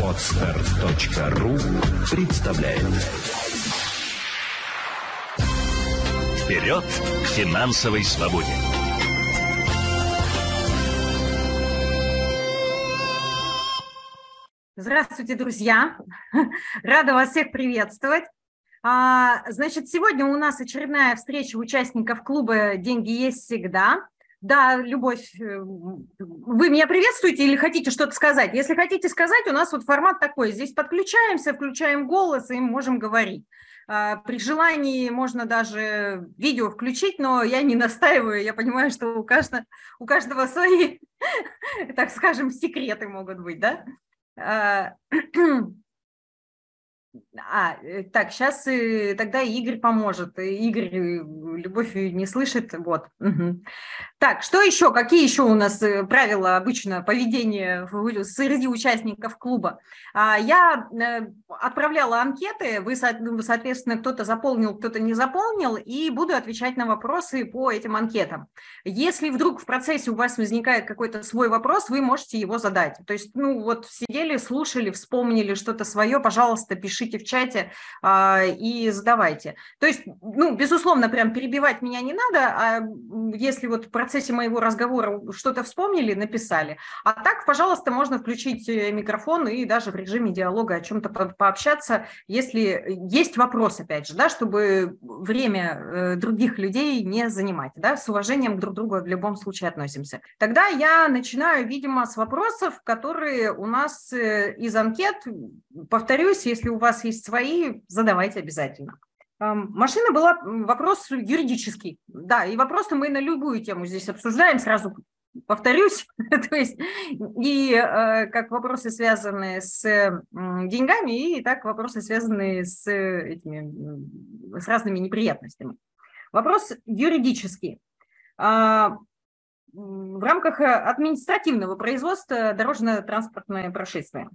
Отстар.ру представляет Вперед к финансовой свободе! Здравствуйте, друзья! Рада вас всех приветствовать. А, значит, сегодня у нас очередная встреча участников клуба «Деньги есть всегда». Да, Любовь, э, вы меня приветствуете или хотите что-то сказать? Если хотите сказать, у нас вот формат такой. Здесь подключаемся, включаем голос и можем говорить. А, при желании можно даже видео включить, но я не настаиваю. Я понимаю, что у каждого, у каждого свои, так скажем, секреты могут быть, да? А, э, так, сейчас э, тогда Игорь поможет. Игорь любовь не слышит. Вот. Так, что еще? Какие еще у нас э, правила обычно поведения среди участников клуба? А, я отправляла анкеты, вы, ну, соответственно, кто-то заполнил, кто-то не заполнил, и буду отвечать на вопросы по этим анкетам. Если вдруг в процессе у вас возникает какой-то свой вопрос, вы можете его задать. То есть, ну вот сидели, слушали, вспомнили что-то свое, пожалуйста, пишите пишите в чате а, и задавайте. То есть, ну, безусловно, прям перебивать меня не надо, а если вот в процессе моего разговора что-то вспомнили, написали. А так, пожалуйста, можно включить э, микрофон и даже в режиме диалога о чем-то по пообщаться, если есть вопрос, опять же, да, чтобы время э, других людей не занимать, да, с уважением друг к другу в любом случае относимся. Тогда я начинаю, видимо, с вопросов, которые у нас э, из анкет, повторюсь, если у вас вас есть свои, задавайте обязательно. Машина была вопрос юридический. Да, и вопросы мы на любую тему здесь обсуждаем, сразу повторюсь. То есть и э, как вопросы, связанные с деньгами, и так вопросы, связанные с, этими, с разными неприятностями. Вопрос юридический. А, в рамках административного производства дорожно-транспортное происшествие.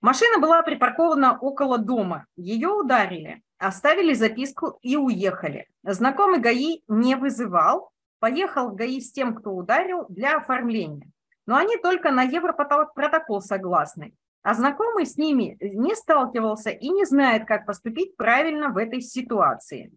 Машина была припаркована около дома. Ее ударили, оставили записку и уехали. Знакомый ГАИ не вызывал, поехал в ГАИ с тем, кто ударил, для оформления. Но они только на европротокол согласны. А знакомый с ними не сталкивался и не знает, как поступить правильно в этой ситуации.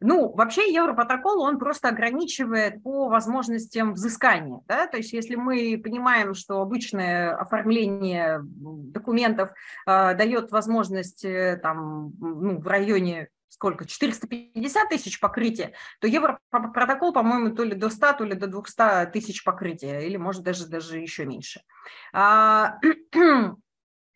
Ну, вообще Европротокол, он просто ограничивает по возможностям взыскания. Да? То есть если мы понимаем, что обычное оформление документов э, дает возможность э, там, ну, в районе сколько, 450 тысяч покрытия, то Европротокол, по-моему, то ли до 100, то ли до 200 тысяч покрытия, или может даже, даже еще меньше.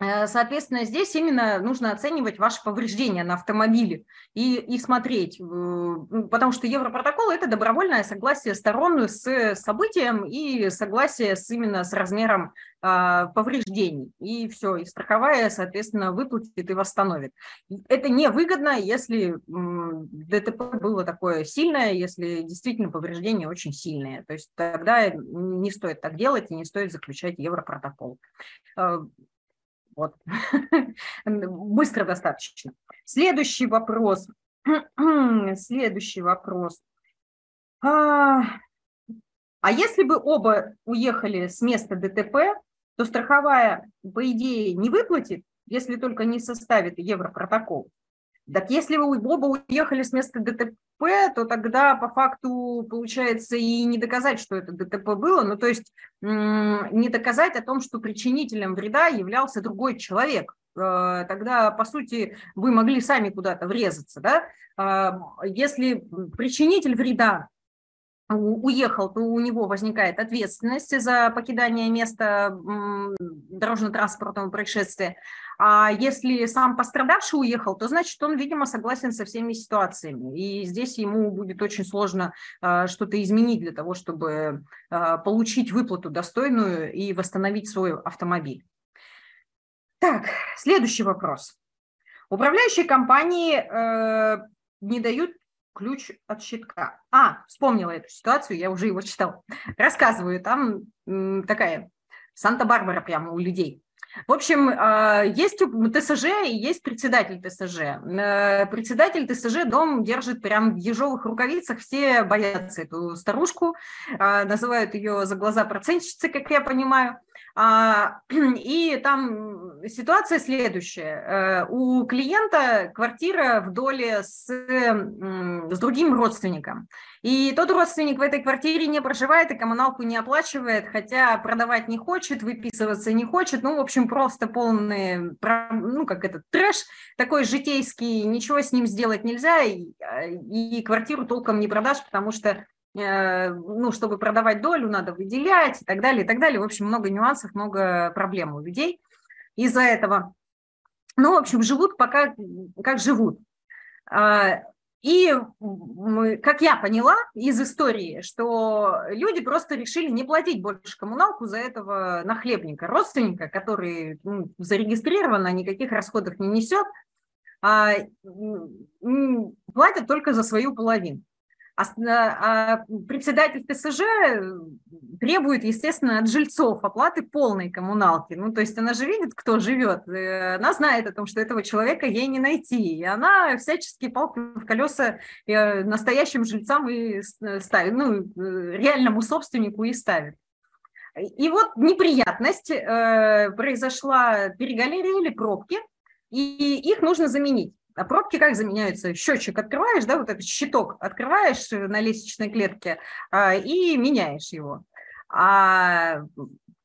Э, соответственно, здесь именно нужно оценивать ваши повреждения на автомобиле и, и смотреть, потому что Европротокол – это добровольное согласие сторон с событием и согласие с, именно с размером а, повреждений. И все, и страховая, соответственно, выплатит и восстановит. Это невыгодно, если ДТП было такое сильное, если действительно повреждения очень сильные. То есть тогда не стоит так делать и не стоит заключать Европротокол. Вот. Быстро достаточно. Следующий вопрос. Следующий вопрос. А, а если бы оба уехали с места ДТП, то страховая, по идее, не выплатит, если только не составит Европротокол. Так если вы оба уехали с места ДТП, то тогда по факту получается и не доказать, что это ДТП было, ну то есть не доказать о том, что причинителем вреда являлся другой человек. Э, тогда, по сути, вы могли сами куда-то врезаться. Да? А, если причинитель вреда уехал, то у него возникает ответственность за покидание места дорожно-транспортного происшествия. А если сам пострадавший уехал, то значит он, видимо, согласен со всеми ситуациями. И здесь ему будет очень сложно а, что-то изменить для того, чтобы а, получить выплату достойную и восстановить свой автомобиль. Так, следующий вопрос. Управляющие компании э, не дают ключ от щитка. А, вспомнила эту ситуацию, я уже его читала. Рассказываю, там такая Санта-Барбара прямо у людей. В общем, а, есть ТСЖ и есть председатель ТСЖ. Э, председатель ТСЖ дом держит прям в ежовых рукавицах, все боятся эту старушку, а, называют ее за глаза процентщицы, как я понимаю – и там ситуация следующая. Э, у клиента квартира в доле с, с другим родственником. И тот родственник в этой квартире не проживает и коммуналку не оплачивает, хотя продавать не хочет, выписываться не хочет. Ну, в общем, просто полный, ну, как это, трэш такой житейский, ничего с ним сделать нельзя, и, и квартиру толком не продашь, потому что Э, ну, чтобы продавать долю, надо выделять и так далее, и так далее. В общем, много нюансов, много проблем у людей из-за этого. Ну, в общем, живут пока как живут. А, и как я поняла из истории, что люди просто решили не платить больше коммуналку за этого нахлебника, родственника, который ну, зарегистрирован, а никаких расходов не несет, а, платят только за свою половину. А, а председатель ТСЖ требует, естественно, от жильцов оплаты полной коммуналки. Ну, то есть она же видит, кто живет, э, она знает о том, что этого человека ей не найти, и она всячески палки в колеса э, настоящим жильцам и ставит, ну, э, реальному собственнику и ставит. И вот неприятность, произошла перегалерия или пробки, и их нужно заменить. А пробки как заменяются? Счетчик открываешь, да, вот этот щиток открываешь на лестничной клетке а, и меняешь его. А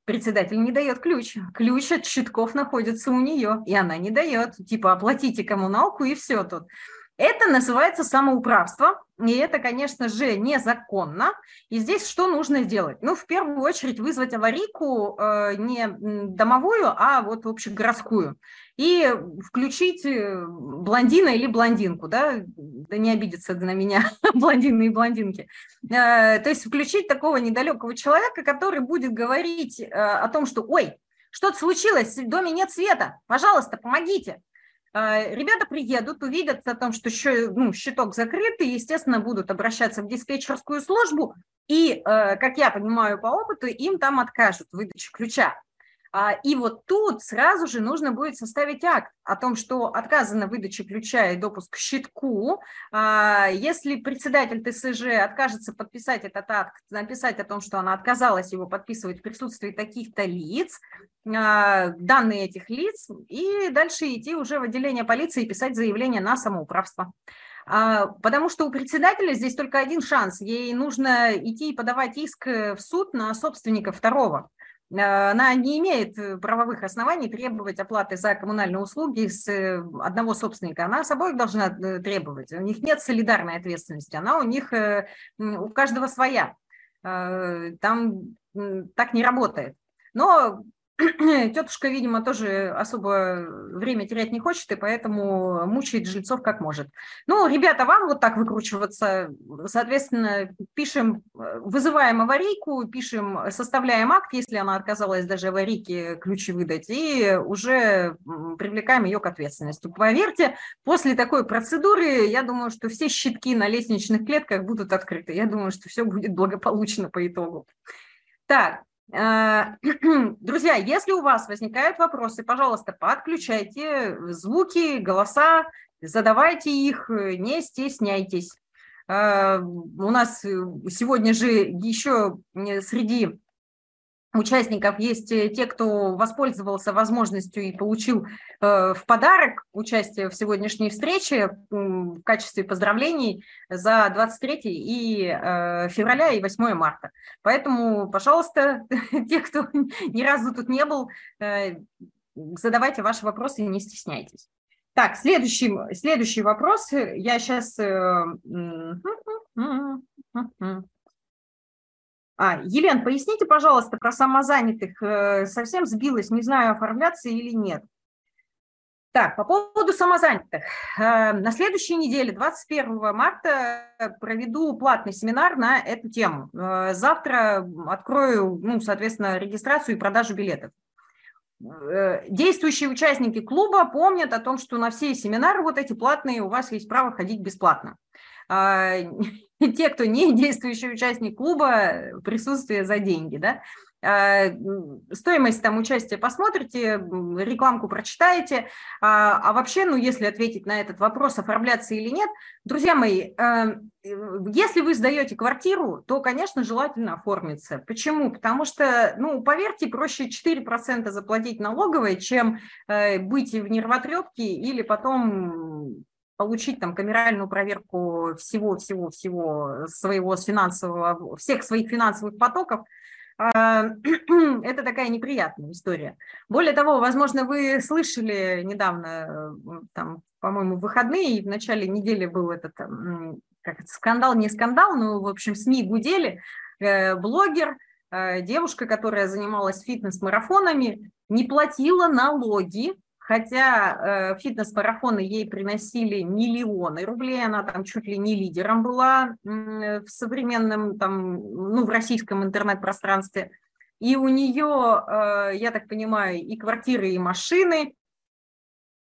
председатель не дает ключ. Ключ от щитков находится у нее, и она не дает. Типа оплатите коммуналку и все тут. Это называется самоуправство, и это, конечно же, незаконно. И здесь что нужно сделать? Ну, в первую очередь вызвать аварийку э, не домовую, а вот общегородскую. И включить э, блондина или блондинку, да, да не обидеться на меня блондины и блондинки. Э, то есть включить такого недалекого человека, который будет говорить э, о том, что, ой, что-то случилось, в доме нет света, пожалуйста, помогите. Ребята приедут, увидят о том, что ну, щиток закрыт, и, естественно, будут обращаться в диспетчерскую службу, и, как я понимаю по опыту, им там откажут в выдаче ключа. А, и вот тут сразу же нужно будет составить акт о том, что отказано выдача ключа и допуск к щитку. А, если председатель ТСЖ откажется подписать этот акт, написать о том, что она отказалась его подписывать в присутствии таких-то лиц, а, данные этих лиц, и дальше идти уже в отделение полиции и писать заявление на самоуправство. Потому что у председателя здесь только один шанс. Ей нужно идти и подавать иск в суд на собственника второго. Э, она не имеет э, правовых оснований требовать оплаты за коммунальные услуги с э, одного собственника. Она с обоих должна требовать. У них нет солидарной ответственности, она у них, у каждого своя. Там так не работает. Но Тетушка, видимо, тоже особо время терять не хочет, и поэтому мучает жильцов как может. Ну, ребята, вам вот так выкручиваться. Соответственно, пишем, вызываем аварийку, пишем, составляем акт, если она отказалась даже аварийке ключи выдать, и уже привлекаем ее к ответственности. Поверьте, после такой процедуры, я думаю, что все щитки на лестничных клетках будут открыты. Я думаю, что все будет благополучно по итогу. Так, Э, друзья, если у вас возникают вопросы, пожалуйста, подключайте звуки, голоса, задавайте их, не стесняйтесь. Э, у нас сегодня же еще среди участников есть э, те, кто воспользовался возможностью и получил э, в подарок участие в сегодняшней встрече в качестве поздравлений за 23 и э, февраля и 8 марта. Поэтому, пожалуйста, те, кто ни разу тут не был, задавайте ваши вопросы не стесняйтесь. Так, следующий, следующий вопрос. Я сейчас... А, Елен, поясните, пожалуйста, про самозанятых. Э, совсем сбилась, не знаю, оформляться или нет. Так, по поводу самозанятых. Э, на следующей неделе, 21 марта, проведу платный семинар на эту тему. Э, завтра открою, ну, соответственно, регистрацию и продажу билетов. Действующие участники клуба помнят о том, что на все семинары вот эти платные у вас есть право ходить бесплатно. А, те, кто не действующий участник клуба, присутствие за деньги, да. Э, стоимость там участия посмотрите, рекламку прочитаете. А, а вообще, ну, если ответить на этот вопрос, оформляться или нет, друзья мои, э, если вы сдаете квартиру, то, конечно, желательно оформиться. Почему? Потому что, ну, поверьте, проще 4% заплатить налоговой, чем э, быть в нервотрепке или потом получить там камеральную проверку всего-всего-всего своего финансового, всех своих финансовых потоков – а, это такая неприятная история. Более того, возможно, вы слышали недавно, там, по-моему, в выходные, в начале недели был этот как это, скандал, не скандал, но, в общем, СМИ гудели, э, блогер, э, девушка, которая занималась фитнес-марафонами, не платила налоги хотя э, фитнес-марафоны ей приносили миллионы рублей, она там чуть ли не лидером была э, в современном, там, ну, в российском интернет-пространстве. И у нее, э, я так понимаю, и квартиры, и машины.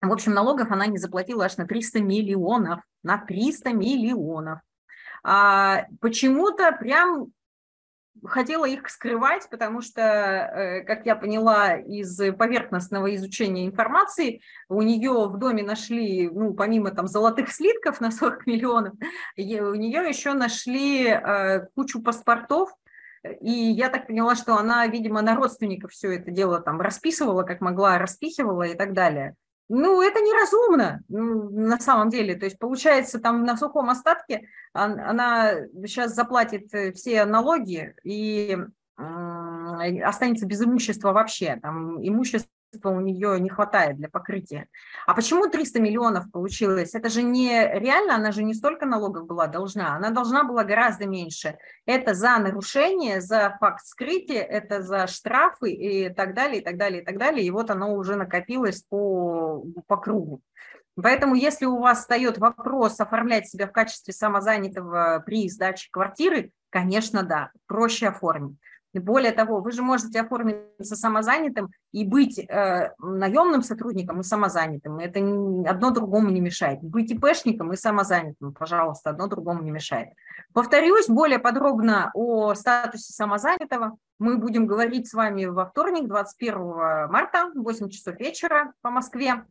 В общем, налогов она не заплатила аж на 300 миллионов, на 300 миллионов. А почему-то прям хотела их скрывать, потому что, э, как я поняла из поверхностного изучения информации, у нее в доме нашли, ну, помимо там золотых слитков на 40 миллионов, у нее еще нашли э, кучу паспортов, и я так поняла, что она, видимо, на родственников все это дело там расписывала, как могла, распихивала и так далее. Ну, это неразумно на самом деле. То есть, получается, там на сухом остатке она сейчас заплатит э, все налоги и останется без имущества вообще. Там имущество у нее не хватает для покрытия. А почему 300 миллионов получилось? Это же не реально, она же не столько налогов была должна, она должна была гораздо меньше. Это за нарушение, за факт скрытия, это за штрафы и так далее, и так далее, и так далее. И вот оно уже накопилось по, по кругу. Поэтому, если у вас встает вопрос оформлять себя в качестве самозанятого при сдаче квартиры, конечно, да, проще оформить. Более того, вы же можете оформиться самозанятым и быть э, наемным сотрудником и самозанятым. Это одно другому не мешает. Быть ИПшником и самозанятым, пожалуйста, одно другому не мешает. Повторюсь, более подробно о статусе самозанятого мы будем говорить с вами во вторник, 21 марта, 8 часов вечера по Москве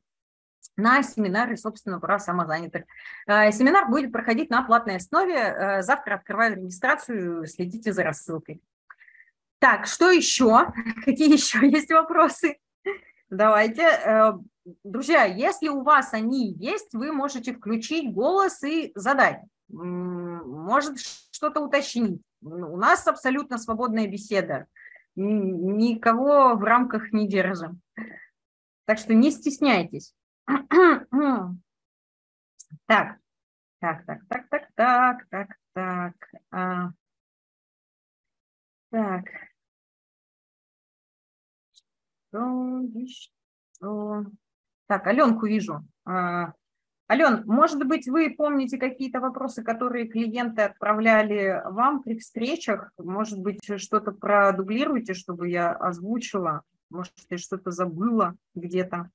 на семинаре, собственно, про самозанятых. Э, семинар будет проходить на платной основе. Э, завтра открываю регистрацию, следите за рассылкой. Так, что еще? Какие еще есть вопросы? Давайте. Э, друзья, если у вас они есть, вы можете включить голос и задать. Может что-то уточнить. У нас абсолютно свободная беседа. Никого в рамках не держим. Так что не стесняйтесь. Так, так, так, так, так, так, так, так. А, так. Что Так, Аленку вижу. А, Ален, может быть, вы помните какие-то вопросы, которые клиенты отправляли вам при встречах? Может быть, что-то продублируете, чтобы я озвучила? Может, я что-то забыла где-то?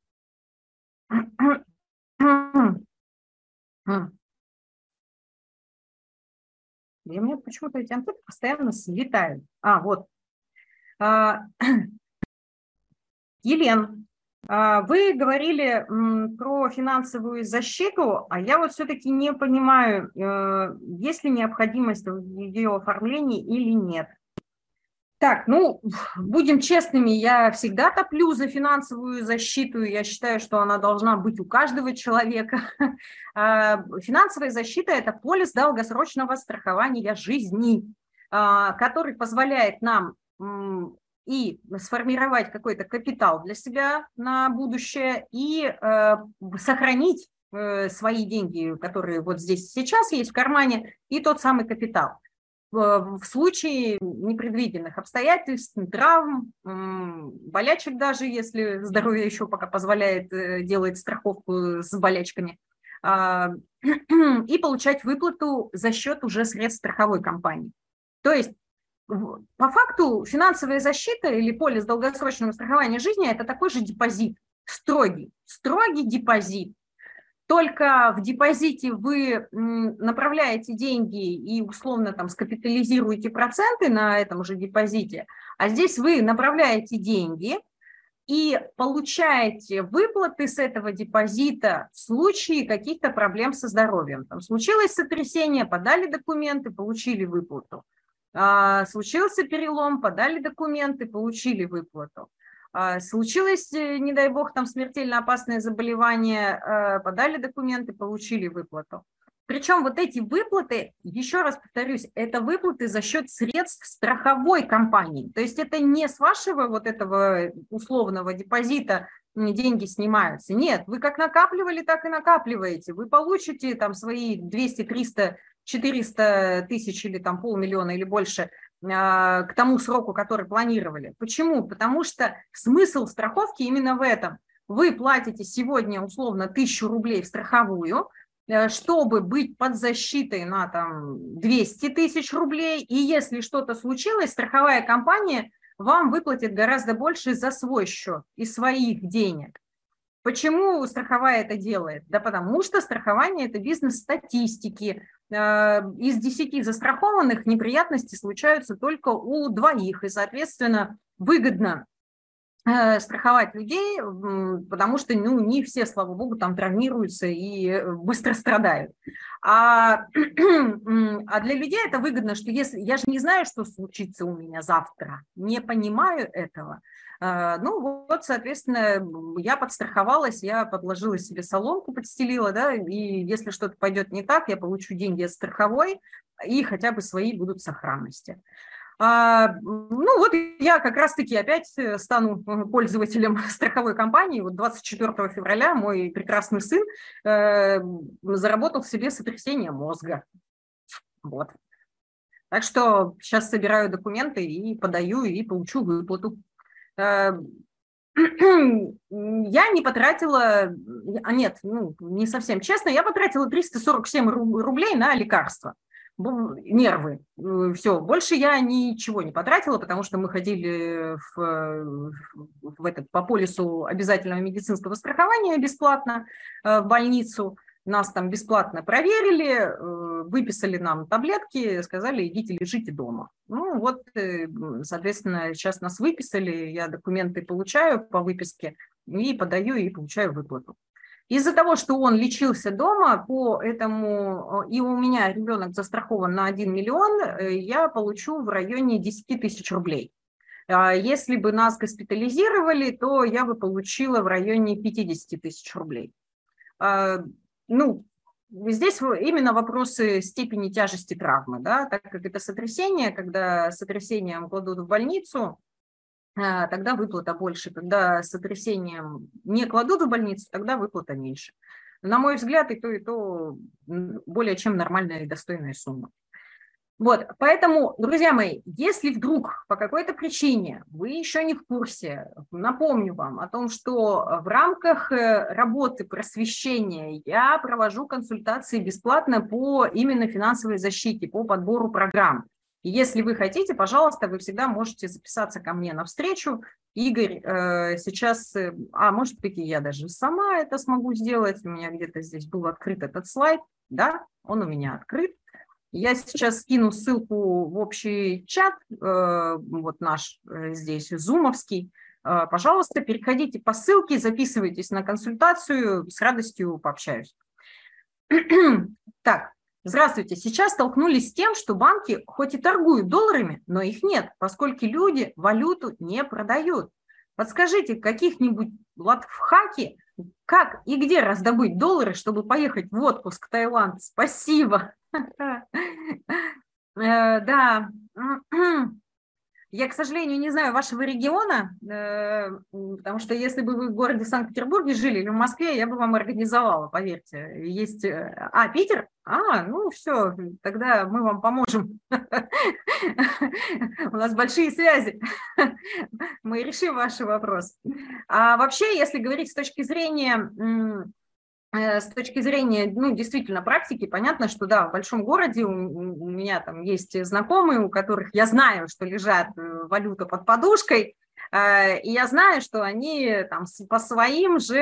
И у меня почему-то эти анкеты постоянно слетают. А, вот. Елен, а, вы говорили про финансовую защиту, а я вот все-таки не понимаю, э, есть ли необходимость в ее оформлении или нет. Так, ну, будем честными, я всегда топлю за финансовую защиту, я считаю, что она должна быть у каждого человека. А, финансовая защита – это полис долгосрочного страхования жизни, а, который позволяет нам и сформировать какой-то капитал для себя на будущее, и э, сохранить э, свои деньги, которые вот здесь сейчас есть в кармане, и тот самый капитал в случае непредвиденных обстоятельств, травм, болячек даже, если здоровье еще пока позволяет э, делать страховку с болячками, а, и получать выплату за счет уже средств страховой компании. То есть по факту финансовая защита или полис долгосрочного страхования жизни – это такой же депозит, строгий, строгий депозит, только в депозите вы направляете деньги и условно там скапитализируете проценты на этом же депозите, А здесь вы направляете деньги и получаете выплаты с этого депозита в случае каких-то проблем со здоровьем. Там случилось сотрясение, подали документы, получили выплату. А, случился перелом, подали документы, получили выплату. А, случилось, э, не дай бог, там смертельно опасное заболевание, а, подали документы, получили выплату. Причем вот эти выплаты, еще раз повторюсь, это выплаты за счет средств страховой компании. То есть это не с вашего вот этого условного депозита деньги снимаются. Нет, вы как накапливали, так и накапливаете. Вы получите там свои 200, 300, 400 тысяч или там полмиллиона или больше а, к тому сроку, который планировали. Почему? Потому что смысл страховки именно в этом. Вы платите сегодня условно тысячу рублей в страховую, э, чтобы быть под защитой на там 200 тысяч рублей, и если что-то случилось, страховая компания вам выплатит гораздо больше за свой счет и своих денег. Почему страховая это делает? Да потому что страхование – это бизнес статистики. Э, из 10 застрахованных неприятности случаются только у двоих, и, соответственно, выгодно страховать людей, потому что ну, не все, слава богу, там травмируются и э, быстро страдают. А, а для людей это выгодно, что если я же не знаю, что случится у меня завтра, не понимаю этого, а, ну вот, соответственно, я подстраховалась, я подложила себе соломку, подстелила, да, и если что-то пойдет не так, я получу деньги от страховой, и хотя бы свои будут сохранности. А, ну вот я как раз-таки опять э, стану э, пользователем страховой компании. Вот 24 февраля мой прекрасный сын э, заработал себе сотрясение мозга. Вот. Так что сейчас собираю документы и подаю, и получу выплату. Я не потратила, а нет, ну, не совсем честно, я потратила 347 рублей на лекарства нервы. Э, Все, больше я ничего не потратила, потому что мы ходили в, в этот, по полису обязательного медицинского страхования бесплатно э, в больницу. Нас там бесплатно проверили, э, выписали нам таблетки, сказали, идите лежите дома. Ну вот, соответственно, сейчас нас выписали, я документы получаю по выписке и подаю и получаю выплату. Из-за того, что он лечился дома, по этому, и у меня ребенок застрахован на 1 миллион, э, я получу в районе 10 тысяч рублей. А если бы нас госпитализировали, то я бы получила в районе 50 тысяч рублей. А, ну, здесь именно вопросы степени тяжести травмы, да, так как это сотрясение, когда сотрясением кладут в больницу, тогда выплата больше. Когда сотрясением не кладут в больницу, тогда выплата меньше. На мой взгляд, и то, и то более чем нормальная и достойная сумма. Вот, поэтому, друзья мои, если вдруг по какой-то причине вы еще не в курсе, напомню вам о том, что в рамках э, работы просвещения я провожу консультации бесплатно по именно финансовой защите, по подбору программ. Если вы хотите, пожалуйста, вы всегда можете записаться ко мне на встречу. Игорь э, сейчас, э, а может быть и я даже сама это смогу сделать. У меня где-то здесь был открыт этот слайд. Да, он у меня открыт. Я сейчас скину ссылку в общий чат, э, вот наш э, здесь, зумовский. Э, пожалуйста, переходите по ссылке, записывайтесь на консультацию, с радостью пообщаюсь. так, Здравствуйте. Сейчас столкнулись с тем, что банки хоть и торгуют долларами, но их нет, поскольку люди валюту не продают. Подскажите, каких-нибудь латфхаки, как и где раздобыть доллары, чтобы поехать в отпуск в Таиланд? Спасибо. Э, да. Я, к сожалению, не знаю вашего региона, э, потому что если бы вы в городе Санкт-Петербурге жили или в Москве, я бы вам организовала, поверьте. Есть... Э, а, Питер? А, ну все, тогда мы вам поможем. У нас большие связи. Мы решим ваш вопрос. А вообще, если говорить с точки зрения с точки зрения, ну, действительно, практики, понятно, что, да, в большом городе у, у меня там есть знакомые, у которых я знаю, что лежат э, валюта под подушкой, э, и я знаю, что они там по своим же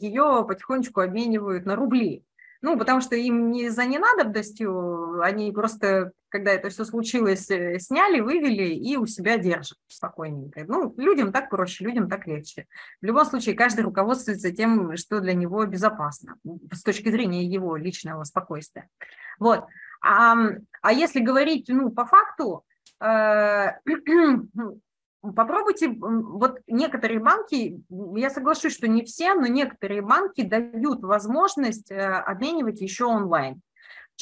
ее потихонечку обменивают на рубли. Ну, потому что им не за ненадобностью, они просто когда это все случилось, э, сняли, вывели и у себя держат спокойненько. Ну, людям так проще, людям так легче. В любом случае, каждый руководствуется тем, что для него безопасно с точки зрения его личного спокойствия. Вот. А, а если говорить ну, по факту, э, попробуйте, вот некоторые банки, я соглашусь, что не все, но некоторые банки дают возможность э, обменивать еще онлайн.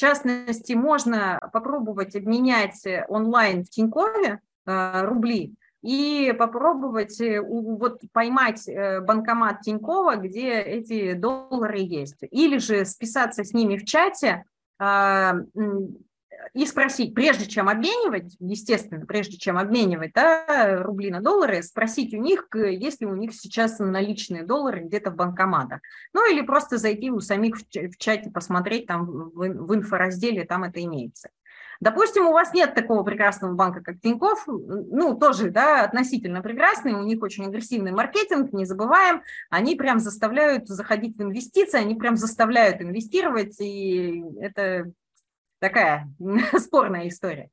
Частности, можно попробовать обменять онлайн в Тинькове э, рубли и попробовать вот поймать банкомат Тинькова, где эти доллары есть. Или же списаться с ними в чате, а, и спросить, прежде чем обменивать, естественно, прежде чем обменивать да, рубли на доллары, спросить у них, есть ли у них сейчас наличные доллары где-то в банкоматах. Ну или просто зайти у самих в чате, посмотреть там в инфоразделе, там это имеется. Допустим, у вас нет такого прекрасного банка, как Тинькофф, ну, тоже, да, относительно прекрасный, у них очень агрессивный маркетинг, не забываем, они прям заставляют заходить в инвестиции, они прям заставляют инвестировать, и это такая спорная история.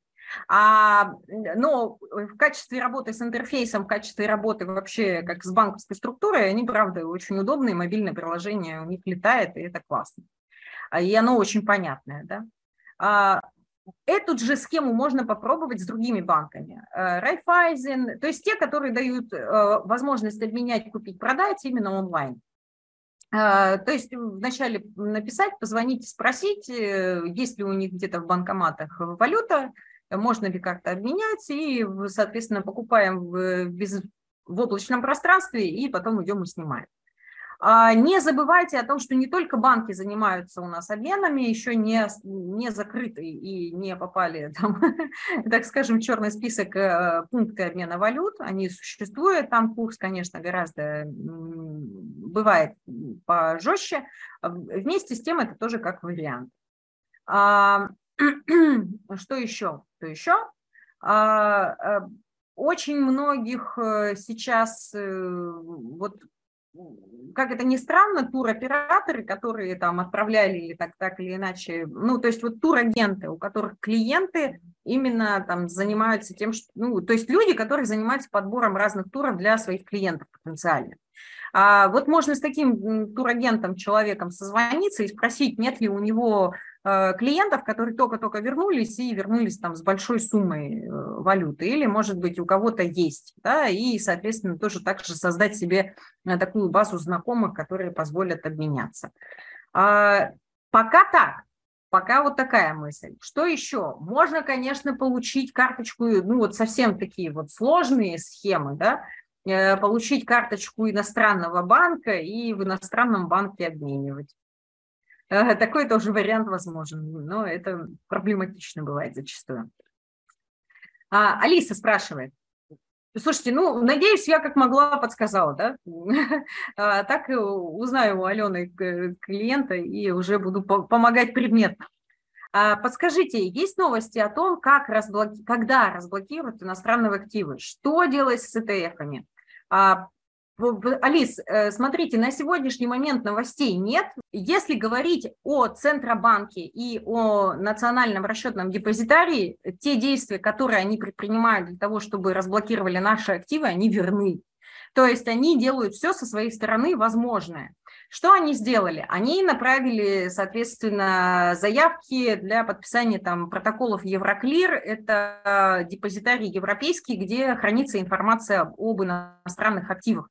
А, но в качестве работы с интерфейсом, в качестве работы вообще как с банковской структурой, они, правда, очень удобные, мобильное приложение у них летает, и это классно. А, и оно очень понятное, да. А, Эту же схему можно попробовать с другими банками. Э, Райфайзен, то есть те, которые дают э, возможность обменять, купить, продать именно онлайн. Э, то есть вначале написать, позвонить, спросить, есть ли у них где-то в банкоматах валюта, можно ли как-то обменять, и, соответственно, покупаем в, без, в облачном пространстве, и потом идем и снимаем. А, не забывайте о том, что не только банки занимаются у нас обменами, еще не, не закрыты и не попали, там, так скажем, в черный список э, пункты обмена валют. Они существуют, там курс, конечно, гораздо бывает пожестче. Вместе с тем это тоже как вариант. А, что еще? Что еще? А, э, очень многих э, сейчас вот как это ни странно, туроператоры, которые там отправляли или так, так или иначе, ну, то есть вот турагенты, у которых клиенты именно там занимаются тем, что, ну, то есть люди, которые занимаются подбором разных туров для своих клиентов потенциально. А вот можно с таким турагентом, человеком созвониться и спросить, нет ли у него клиентов, которые только-только вернулись и вернулись там с большой суммой э, валюты, или, может быть, у кого-то есть, да, и, соответственно, тоже так же создать себе э, такую базу знакомых, которые позволят обменяться. А, пока так, Пока вот такая мысль. Что еще? Можно, конечно, получить карточку, ну вот совсем такие вот сложные схемы, да, получить карточку иностранного банка и в иностранном банке обменивать. Такой тоже вариант возможен, но это проблематично бывает зачастую. А, Алиса спрашивает. Слушайте, ну, надеюсь, я как могла подсказала, да? А, так узнаю у Алены клиента и уже буду помогать предметно. А, подскажите, есть новости о том, как разблоки... когда разблокируют иностранные активы? Что делать с ETF-ами? Алис, э, смотрите, на сегодняшний момент новостей нет. Если говорить о Центробанке и о национальном расчетном депозитарии, те действия, которые они предпринимают для того, чтобы разблокировали наши активы, они верны. То есть они делают все со своей стороны возможное. Что они сделали? Они направили, соответственно, заявки для подписания там, протоколов Евроклир. Это депозитарий европейский, где хранится информация об иностранных активах.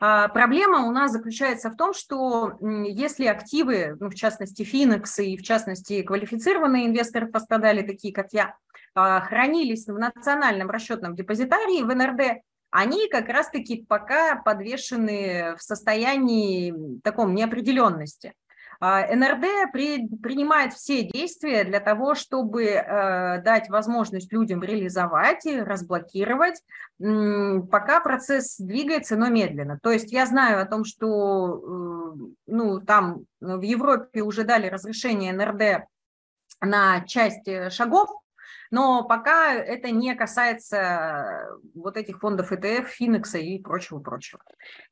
А, проблема у нас заключается в том, что если активы, ну, в частности, Финекс и, в частности, квалифицированные инвесторы пострадали, такие как я, а, хранились в национальном расчетном депозитарии в НРД, они как раз-таки пока подвешены в состоянии таком неопределенности. А, НРД при, принимает все действия для того, чтобы э, дать возможность людям реализовать и разблокировать, м, пока процесс двигается, но медленно. То есть я знаю о том, что э, ну, там в Европе уже дали разрешение НРД на часть э, шагов, Но пока это не касается вот этих фондов ETF, Финекса и прочего-прочего.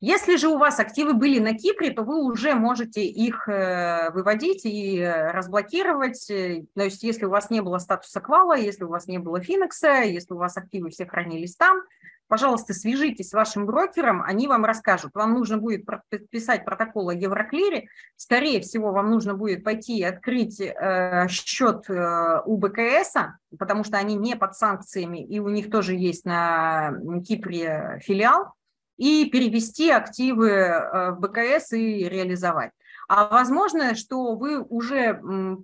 Если же у вас активы были на Кипре, то вы уже можете их э, выводить и разблокировать. То есть если у вас не было статуса квала, если у вас не было Финекса, если у вас активы все хранились там, пожалуйста, свяжитесь с вашим брокером, они вам расскажут. Вам нужно будет подписать протокол о Евроклире, скорее всего, вам нужно будет пойти и открыть э, счет э, у БКС, потому что они не под санкциями, и у них тоже есть на Кипре филиал, и перевести активы э, в БКС и реализовать. А возможно, что вы уже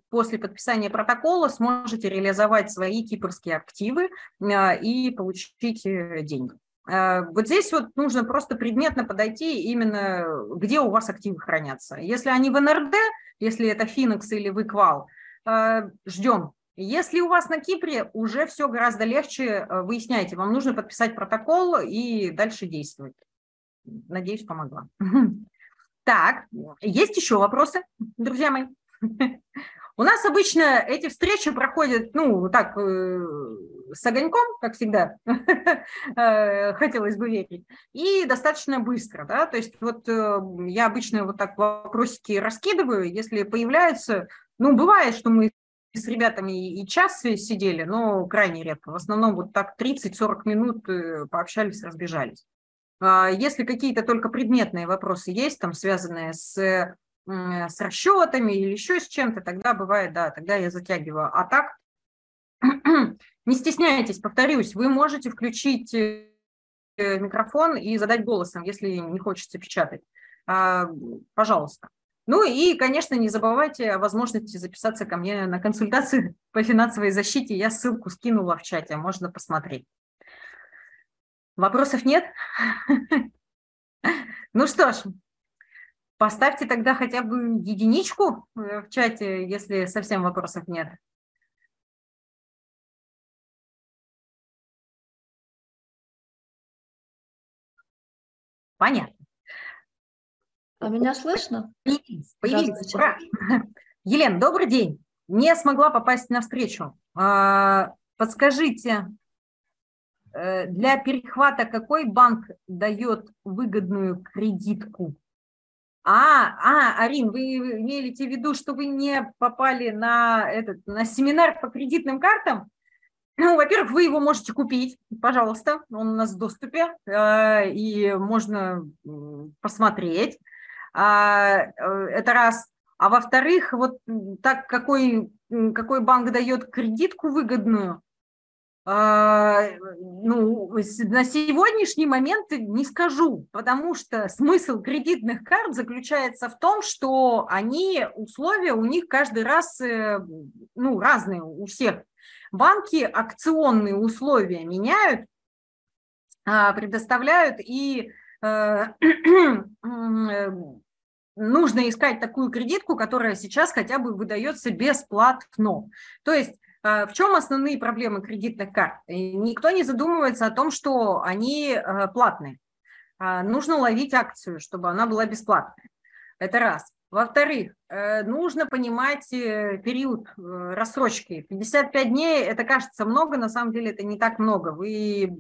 после подписания протокола сможете реализовать свои кипрские активы а, и получить э, деньги. А, вот здесь вот нужно просто предметно подойти именно, где у вас активы хранятся. Если они в НРД, если это Финекс или Выквал, а, ждем. Если у вас на Кипре, уже все гораздо легче, выясняйте. Вам нужно подписать протокол и дальше действовать. Надеюсь, помогла. Так, есть еще вопросы, друзья мои? У нас обычно эти встречи проходят, ну, так, э, с огоньком, как всегда, э, хотелось бы верить, и достаточно быстро, да, то есть вот э, я обычно вот так вопросики раскидываю, если появляются, ну, бывает, что мы с ребятами и час сидели, но крайне редко, в основном вот так 30-40 минут пообщались, разбежались. А, если какие-то только предметные вопросы есть, там, связанные с, с расчетами или еще с чем-то, тогда бывает, да, тогда я затягиваю. А так, не стесняйтесь, повторюсь, вы можете включить э, микрофон и задать голосом, если не хочется печатать. А, пожалуйста. Ну и, конечно, не забывайте о возможности записаться ко мне на консультации по финансовой защите. Я ссылку скинула в чате, можно посмотреть. Вопросов нет? Ну что ж, поставьте тогда хотя бы единичку э, в чате, если совсем вопросов нет. Понятно. А меня слышно? Появились, появились. Ура. Елена, добрый день. Не смогла попасть на встречу. А, подскажите, для перехвата какой банк дает выгодную кредитку? А, а, Арин, вы имеете в виду, что вы не попали на этот на семинар по кредитным картам? Ну, во-первых, вы его можете купить, пожалуйста, он у нас в доступе, э, и можно посмотреть. А, э, это раз. А во-вторых, вот так какой, какой банк дает кредитку выгодную, ну, на сегодняшний момент не скажу, потому что смысл кредитных карт заключается в том, что они, условия у них каждый раз, э, ну, разные у всех. Банки акционные условия меняют, а, предоставляют и э, э, нужно искать такую кредитку, которая сейчас хотя бы выдается бесплатно. То есть а, в чем основные проблемы кредитных карт? Никто не задумывается о том, что они э, платные. А, нужно ловить акцию, чтобы она была бесплатная. Это раз. Во-вторых, э, нужно понимать э, период рассрочки. 55 дней, это кажется много, на самом деле это не так много. Вы,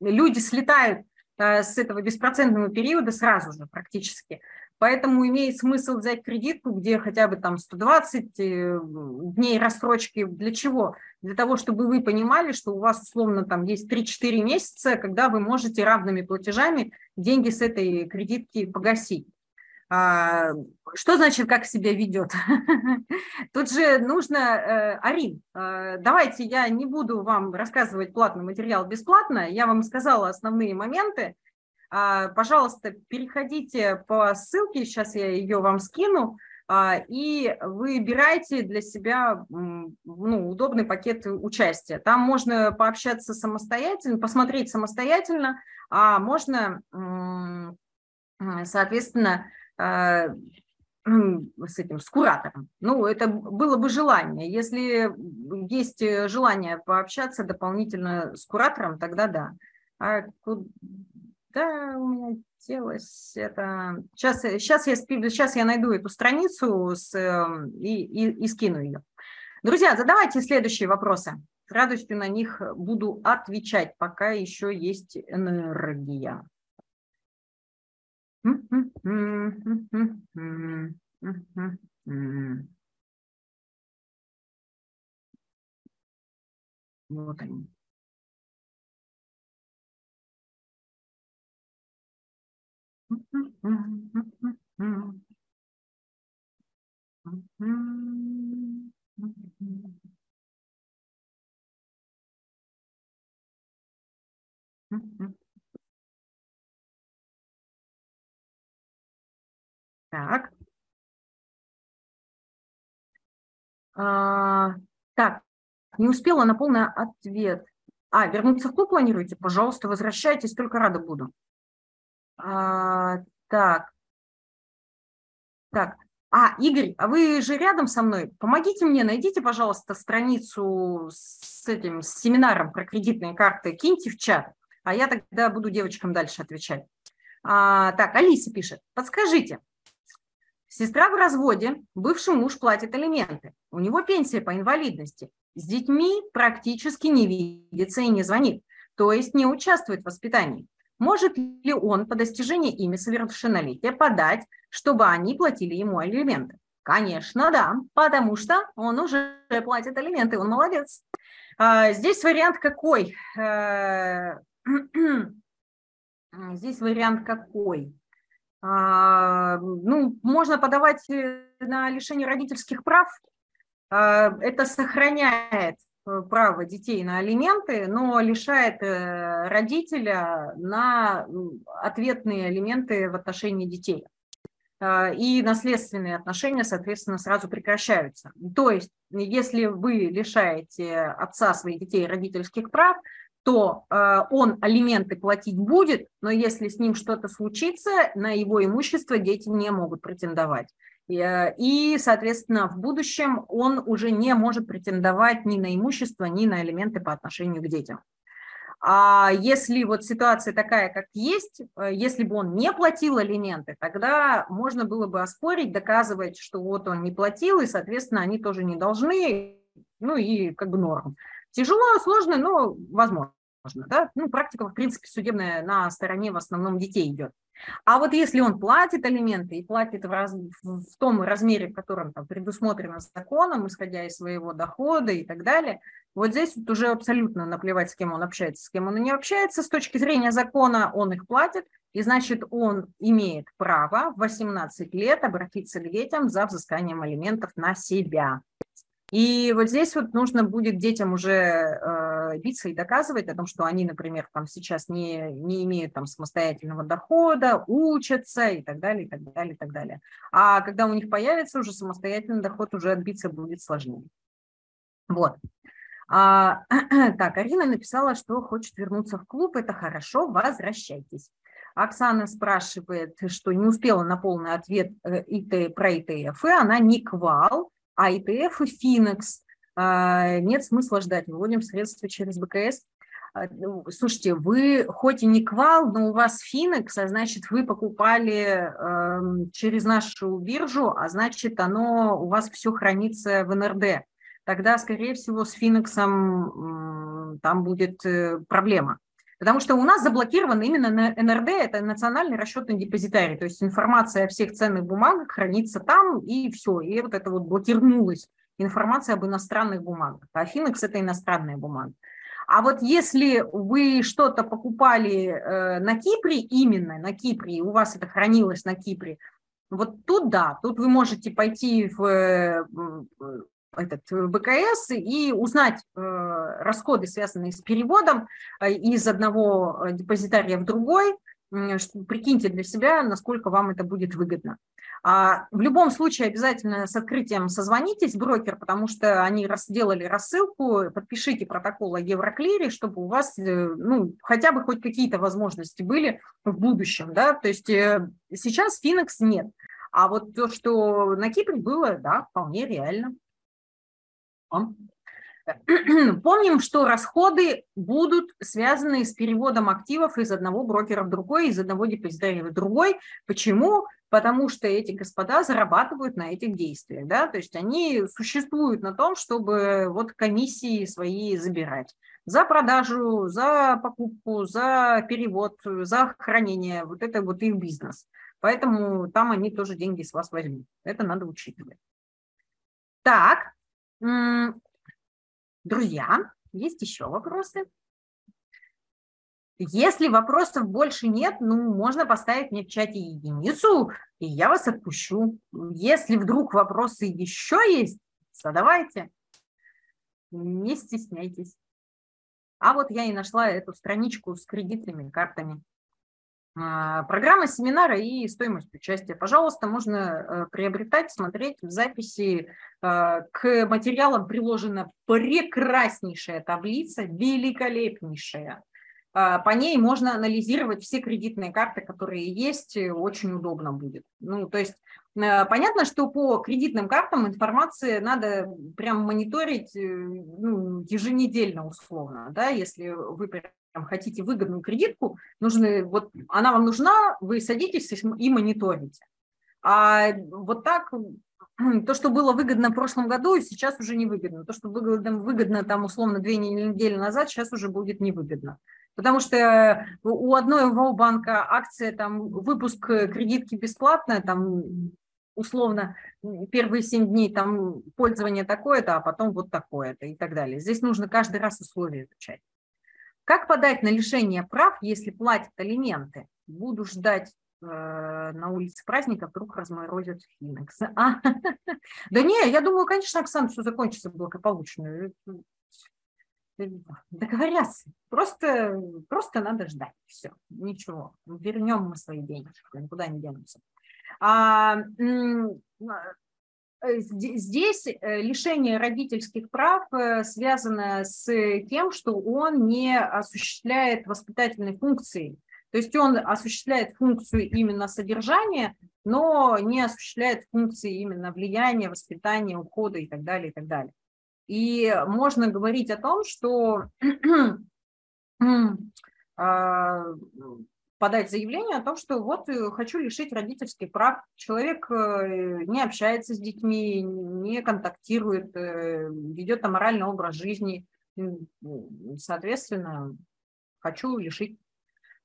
люди слетают с этого беспроцентного периода сразу же практически. Поэтому имеет смысл взять кредитку, где хотя бы там 120 э, дней рассрочки. Для чего? Для того, чтобы вы понимали, что у вас условно там есть 3-4 месяца, когда вы можете равными платежами деньги с этой кредитки погасить. А, что значит, как себя ведет? Тут же нужно, э, Арин, э, давайте я не буду вам рассказывать платный материал бесплатно, я вам сказала основные моменты, пожалуйста, переходите по ссылке, сейчас я ее вам скину, а, и выбирайте для себя ну, удобный пакет участия. Там можно пообщаться самостоятельно, посмотреть самостоятельно, а можно, соответственно, а, с этим, с куратором. Ну, это было бы желание. Если есть желание пообщаться дополнительно с куратором, тогда да. А да, у меня делось это... Сейчас, сейчас, я, сейчас я найду эту страницу с, эм, и, и, и скину ее. Друзья, задавайте следующие вопросы. радостью на них буду отвечать, пока еще есть энергия. Вот они. Так. А, так, не успела на полный ответ. А, вернуться в клуб планируете? Пожалуйста, возвращайтесь, только рада буду. А, так. Так. А, Игорь, а вы же рядом со мной? Помогите мне, найдите, пожалуйста, страницу с этим с семинаром про кредитные карты, киньте в чат, а я тогда буду девочкам дальше отвечать. А, так, Алиса пишет. Подскажите, сестра в разводе, бывший муж платит алименты, у него пенсия по инвалидности, с детьми практически не видится и не звонит, то есть не участвует в воспитании. Может ли он по достижении ими совершеннолетия подать, чтобы они платили ему алименты? Конечно, да, потому что он уже платит алименты, он молодец. А, здесь вариант какой? Э, здесь вариант какой? А, ну, можно подавать э, на лишение родительских прав. А, это сохраняет право детей на алименты, но лишает э, родителя на ответные алименты в отношении детей. Э, и наследственные отношения, соответственно, сразу прекращаются. То есть, если вы лишаете отца своих детей родительских прав, то он алименты платить будет, но если с ним что-то случится, на его имущество дети не могут претендовать. Э, и, соответственно, в будущем он уже не может претендовать ни на имущество, ни на элементы по отношению к детям. А если вот ситуация такая, как есть, э, если бы он не платил алименты, тогда можно было бы оспорить, доказывать, что вот он не платил, и, соответственно, они тоже не должны, ну и как бы норм. Тяжело, сложно, но возможно. Да? Ну, практика, в принципе, судебная на стороне в основном детей идет. А вот если он платит алименты и платит в, раз, в том размере, в котором там, предусмотрено законом, исходя из своего дохода и так далее, вот здесь вот уже абсолютно наплевать, с кем он общается, с кем он не общается. С точки зрения закона он их платит, и значит он имеет право в 18 лет обратиться к детям за взысканием алиментов на себя. И вот здесь вот нужно будет детям уже э, биться и доказывать о том, что они, например, там сейчас не, не имеют там самостоятельного дохода, учатся и так далее, и так далее, и так далее. А когда у них появится уже самостоятельный доход, уже отбиться будет сложнее. Вот. А, так, Арина написала, что хочет вернуться в клуб. Это хорошо, возвращайтесь. Оксана спрашивает, что не успела на полный ответ э, про ИТФ, она не квал, а ИТФ и Финекс а, нет смысла ждать, выводим средства через БКС. А, ну, слушайте, вы хоть и не квал, но у вас Финекс, а значит, вы покупали э, через нашу биржу, а значит, оно у вас все хранится в НРД. Тогда, скорее всего, с Финексом там будет э, проблема. Потому что у нас заблокировано именно на НРД, это национальный расчетный депозитарий, то есть информация о всех ценных бумагах хранится там, и все, и вот это вот блокирнулась информация об иностранных бумагах. А Финекс – это иностранная бумага. А вот если вы что-то покупали э, на Кипре, именно на Кипре, у вас это хранилось на Кипре, вот тут да, тут вы можете пойти в этот э, БКС и узнать э, расходы, связанные с переводом э, из одного депозитария в другой. Прикиньте для себя, насколько вам это будет выгодно. А в любом случае обязательно с открытием созвонитесь, брокер, потому что они сделали рассылку, подпишите протокол о Евроклире, чтобы у вас ну, хотя бы хоть какие-то возможности были в будущем. Да? То есть сейчас Финекс нет. А вот то, что на Кипре было, да, вполне реально. Помним, что расходы будут связаны с переводом активов из одного брокера в другой, из одного депозитария в другой. Почему? Потому что эти господа зарабатывают на этих действиях. Да? То есть они существуют на том, чтобы вот комиссии свои забирать. За продажу, за покупку, за перевод, за хранение. Вот это вот их бизнес. Поэтому там они тоже деньги с вас возьмут. Это надо учитывать. Так, Друзья, есть еще вопросы? Если вопросов больше нет, ну, можно поставить мне в чате единицу, и я вас отпущу. Если вдруг вопросы еще есть, задавайте. Не стесняйтесь. А вот я и нашла эту страничку с кредитными картами. А, программа семинара и стоимость участия. Пожалуйста, можно э, приобретать, смотреть в записи. Э, к материалам приложена прекраснейшая таблица, великолепнейшая. А, по ней можно анализировать все кредитные карты, которые есть, очень удобно будет. Ну, то есть э, понятно, что по кредитным картам информации надо прям мониторить ну, еженедельно условно, да, если вы там, хотите выгодную кредитку, нужны, вот она вам нужна, вы садитесь и мониторите. А вот так то, что было выгодно в прошлом году, сейчас уже не выгодно. То, что выгодно, выгодно там условно две недели назад, сейчас уже будет невыгодно. Потому что у одной банка акция, там, выпуск кредитки бесплатная, там, условно, первые семь дней там пользование такое-то, а потом вот такое-то и так далее. Здесь нужно каждый раз условия изучать. Как подать на лишение прав, если платят алименты? Буду ждать э, на улице праздника, вдруг разморозят Финекс. А, да не, я думаю, конечно, Оксана, все закончится благополучно. Договорятся. Просто, просто надо ждать. Все, ничего. Вернем мы свои деньги, никуда не денутся. А, Э, здесь э, лишение родительских прав э, связано с тем, что он не осуществляет воспитательной функции. То есть он осуществляет функцию именно содержания, но не осуществляет функции именно влияния, воспитания, ухода и так далее, и так далее. И можно говорить о том, что подать заявление о том, что вот э, хочу лишить родительских прав. Человек э, не общается с детьми, не контактирует, э, ведет аморальный образ жизни. Соответственно, хочу лишить.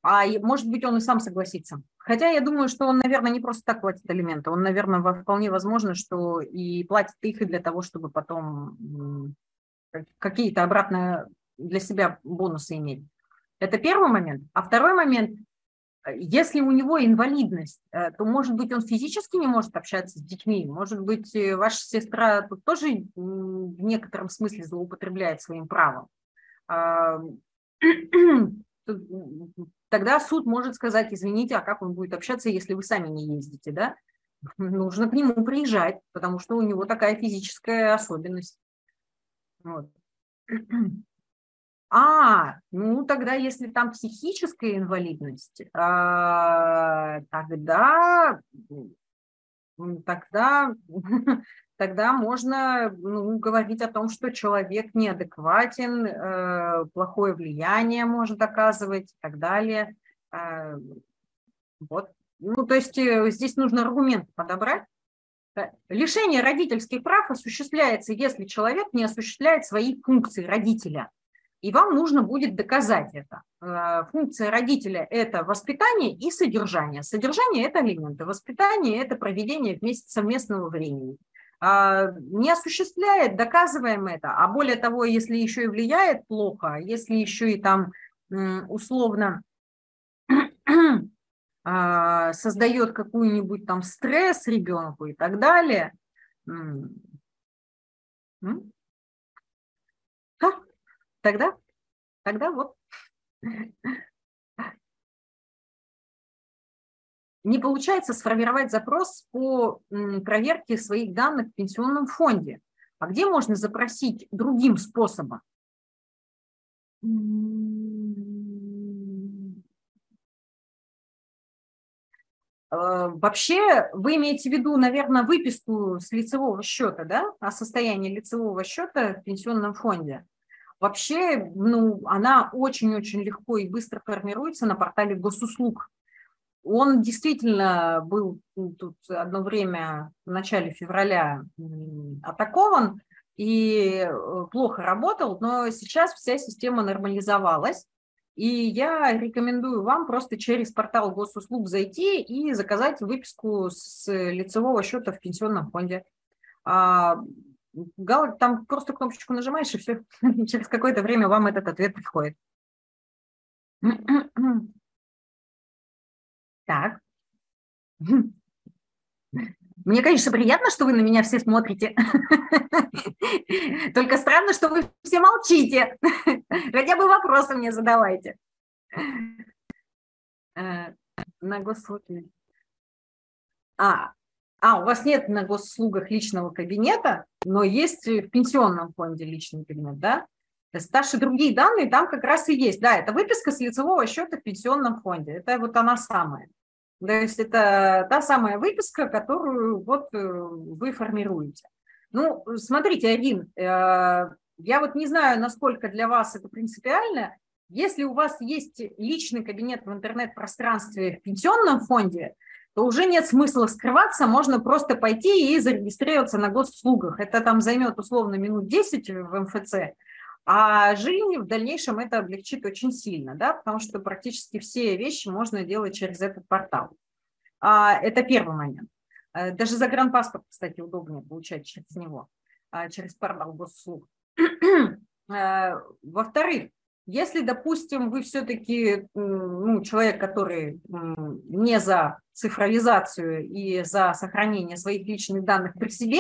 А может быть, он и сам согласится. Хотя я думаю, что он, наверное, не просто так платит алименты. Он, наверное, вполне возможно, что и платит их и для того, чтобы потом какие-то обратно для себя бонусы иметь. Это первый момент. А второй момент, если у него инвалидность, э, то, может быть, он физически не может общаться с детьми, может быть, э, ваша сестра тут тоже в некотором смысле злоупотребляет своим правом. Тогда суд может сказать, извините, а как он будет общаться, если вы сами не ездите, да? Нужно к нему приезжать, потому что у него такая физическая особенность. Вот. А, ну тогда, если там психическая инвалидность, а, тогда, тогда, тогда можно ну, говорить о том, что человек неадекватен, э, плохое влияние может оказывать и так далее. Э, вот. Ну, то есть э, здесь нужно аргумент подобрать. Лишение родительских прав осуществляется, если человек не осуществляет свои функции родителя – и вам нужно будет доказать это. Э, функция родителя – это воспитание и содержание. Содержание – это алименты, воспитание – это проведение вместе совместного времени. А, не осуществляет, доказываем это, а более того, если еще и влияет плохо, если еще и там условно а, создает какую-нибудь там стресс ребенку и так далее, тогда, тогда вот не получается сформировать запрос по проверке своих данных в пенсионном фонде. А где можно запросить другим способом? Вообще, вы имеете в виду, наверное, выписку с лицевого счета, да, о состоянии лицевого счета в пенсионном фонде. Вообще, ну, она очень-очень легко и быстро формируется на портале госуслуг. Он действительно был тут одно время в начале февраля атакован и э, плохо работал, но сейчас вся система нормализовалась. И я рекомендую вам просто через портал госуслуг зайти и заказать выписку с лицевого счета в пенсионном фонде. А, там просто кнопочку нажимаешь, и все, через какое-то время вам этот ответ приходит. Так. Мне, конечно, приятно, что вы на меня все смотрите. Только странно, что вы все молчите. Хотя бы вопросы мне задавайте. Э, на госслуге. А, а, у вас нет на госслугах личного кабинета, но есть в пенсионном фонде личный кабинет, да? Старшие другие данные там как раз и есть. Да, это выписка с лицевого счета в пенсионном фонде. Это вот она самая. То есть это та самая выписка, которую вот э, вы формируете. Ну, смотрите, Арин, э, я вот не знаю, насколько для вас это принципиально. Если у вас есть личный кабинет в интернет-пространстве в пенсионном фонде, то уже нет смысла скрываться, можно просто пойти и зарегистрироваться на госуслугах. Это там займет условно минут 10 в МФЦ, а жизнь в дальнейшем это облегчит очень сильно, да, потому что практически все вещи можно делать через этот портал. А, это первый момент. Э, даже загранпаспорт, кстати, удобнее получать через него, а, через портал госуслуг. Э, во-вторых, если, допустим, вы все-таки ну, человек, который не за цифровизацию и за сохранение своих личных данных при себе,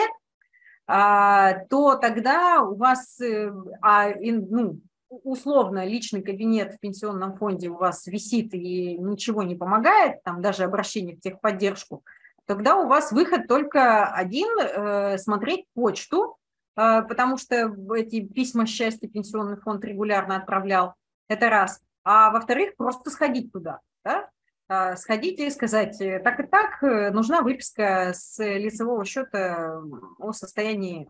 а, то тогда у вас, э, а, ну, условно, личный кабинет в пенсионном фонде у вас висит и ничего не помогает, там даже обращение в техподдержку, тогда у вас выход только один э, – смотреть почту, потому что эти письма счастья пенсионный фонд регулярно отправлял, это раз. А во-вторых, просто сходить туда, да? А, сходите и сказать, э, так и так, э, нужна выписка с лицевого счета о состоянии,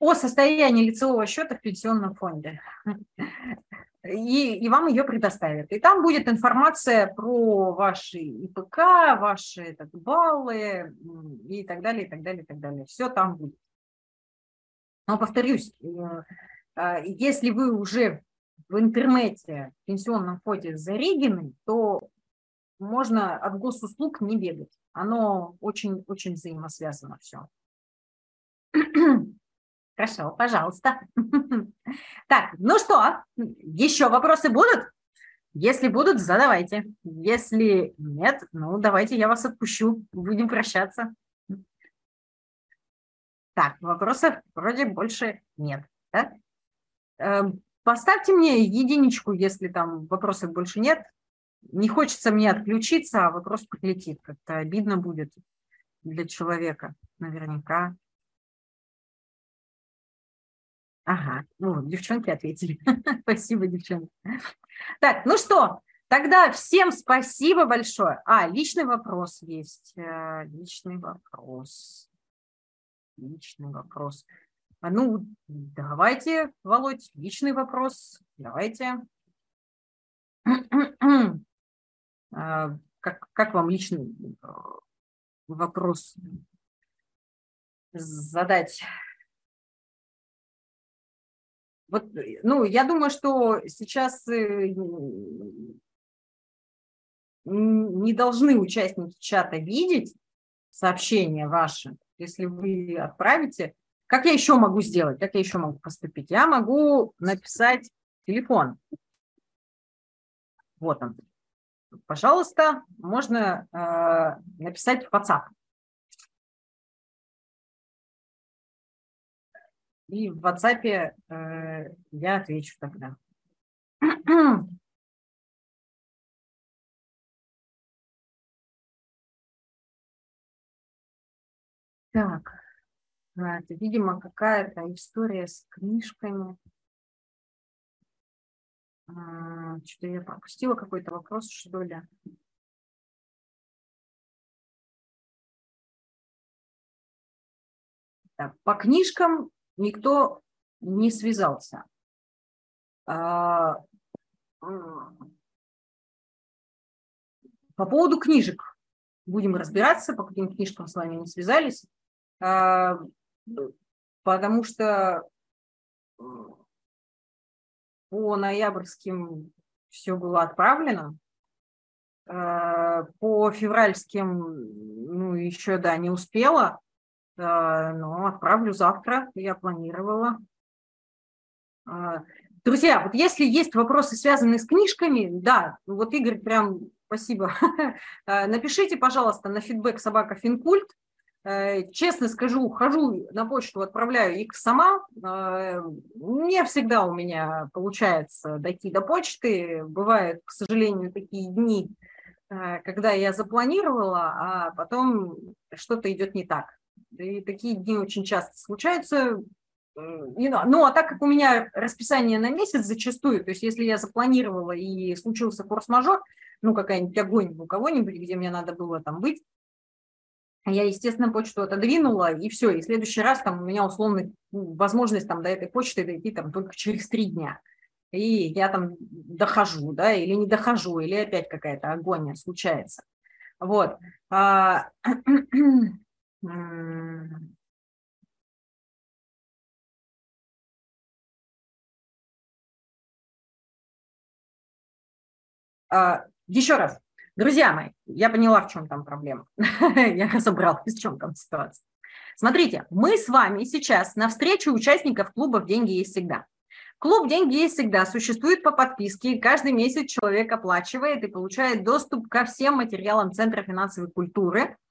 о состоянии лицевого счета в пенсионном фонде. И, и вам ее предоставят. И там будет информация про ваши ИПК, ваши так, баллы и так далее, и так далее, и так далее. Все там будет. Но повторюсь, э, а, если вы уже в интернете в пенсионном фонде зарегены, то можно от госуслуг не бегать. Оно очень-очень взаимосвязано все. Хорошо, пожалуйста. Так, ну что, еще вопросы будут? Если будут, задавайте. Если нет, ну давайте я вас отпущу, будем прощаться. Так, вопросов вроде больше нет. Да? Эм, Поставьте мне единичку, если там вопросов больше нет. Не хочется мне отключиться, а вопрос прилетит. Как-то обидно будет для человека наверняка. Ага, ну, девчонки ответили. спасибо, девчонки. Так, ну что, тогда всем спасибо большое. А, личный вопрос есть. Э, личный вопрос. Личный вопрос. А ну, давайте, Володь, личный вопрос. Давайте. А, как, как вам личный э, вопрос задать? Вот, ну, я думаю, что сейчас э, не должны участники чата видеть сообщения ваши. Если вы отправите, как я еще могу сделать? Как я еще могу поступить? Я могу написать телефон. Вот он. Пожалуйста, можно э, написать в WhatsApp. И в WhatsApp э, я отвечу тогда. Так, а, это, видимо, какая-то история с книжками. А, Что-то я пропустила какой-то вопрос, что ли. Так, по книжкам никто не связался. А, по поводу книжек будем разбираться, по каким книжкам с вами не связались потому что по ноябрьским все было отправлено, а, по февральским, ну, еще, да, не успела, но отправлю завтра, я планировала. Друзья, вот если есть вопросы, связанные с книжками, да, вот Игорь прям, спасибо, напишите, пожалуйста, на фидбэк собака Финкульт. Э, честно скажу, хожу на почту, отправляю их сама. Э, не всегда у меня получается дойти до почты. Бывают, к сожалению, такие дни, когда я запланировала, а потом что-то идет не так. И такие дни очень часто случаются ну, а так как у меня расписание на месяц зачастую, то есть если я запланировала и случился форс-мажор, ну, какая-нибудь огонь у кого-нибудь, где мне надо было там быть, я, естественно, почту отодвинула, и все, и в следующий раз там у меня условно ну, возможность там до этой почты дойти там только через три дня. И я там дохожу, да, или не дохожу, или опять какая-то агония случается. Вот. А, А, Еще раз, друзья мои, я поняла, в чем там проблема. Я разобралась, в чем там ситуация. Смотрите, мы с вами сейчас на встрече участников клуба «Деньги есть всегда». Клуб «Деньги есть всегда» существует по подписке. Каждый месяц человек оплачивает и получает доступ ко всем материалам Центра финансовой культуры –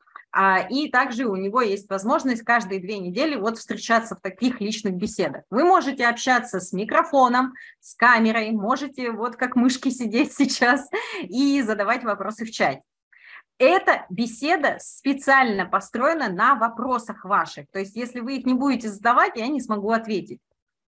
и также у него есть возможность каждые две недели вот встречаться в таких личных беседах. Вы можете общаться с микрофоном, с камерой, можете вот как мышки сидеть сейчас и задавать вопросы в чате. Эта беседа специально построена на вопросах ваших. То есть, если вы их не будете задавать, я не смогу ответить.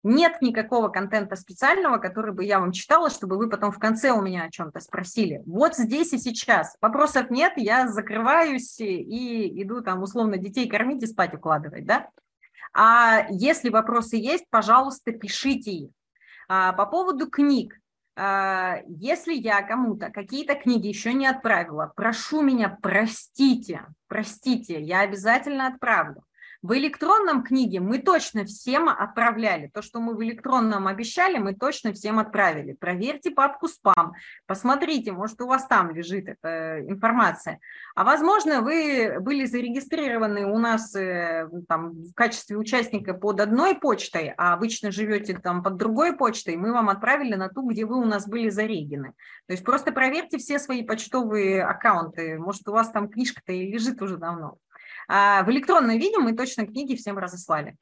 Нет никакого контента специального, который бы я вам читала, чтобы вы потом в конце у меня о чем-то спросили. Вот здесь и сейчас. Вопросов нет, я закрываюсь и иду там условно детей кормить и спать укладывать, да? А если вопросы есть, пожалуйста, пишите их. А, по поводу книг. А, если я кому-то какие-то книги еще не отправила, прошу меня, простите, простите, я обязательно отправлю. В электронном книге мы точно всем отправляли. То, что мы в электронном обещали, мы точно всем отправили. Проверьте папку спам, посмотрите, может, у вас там лежит эта информация. А возможно, вы были зарегистрированы у нас э, там, в качестве участника под одной почтой, а обычно живете там под другой почтой, мы вам отправили на ту, где вы у нас были зарегены. То есть просто проверьте все свои почтовые аккаунты. Может, у вас там книжка-то и лежит уже давно. А в электронном виде мы точно книги всем разослали.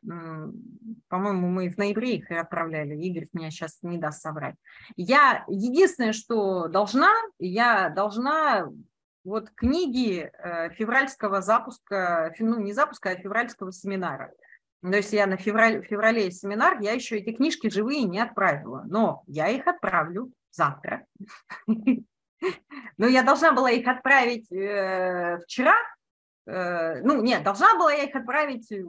По-моему, мы в ноябре их и отправляли. Игорь меня сейчас не даст соврать. Я единственное, что должна, я должна вот книги э, февральского запуска, ну не запуска, а февральского семинара. То есть я на февраль, феврале семинар, я еще эти книжки живые не отправила, но я их отправлю завтра. Но я должна была их отправить э, вчера, ну, нет, должна была я их отправить, э,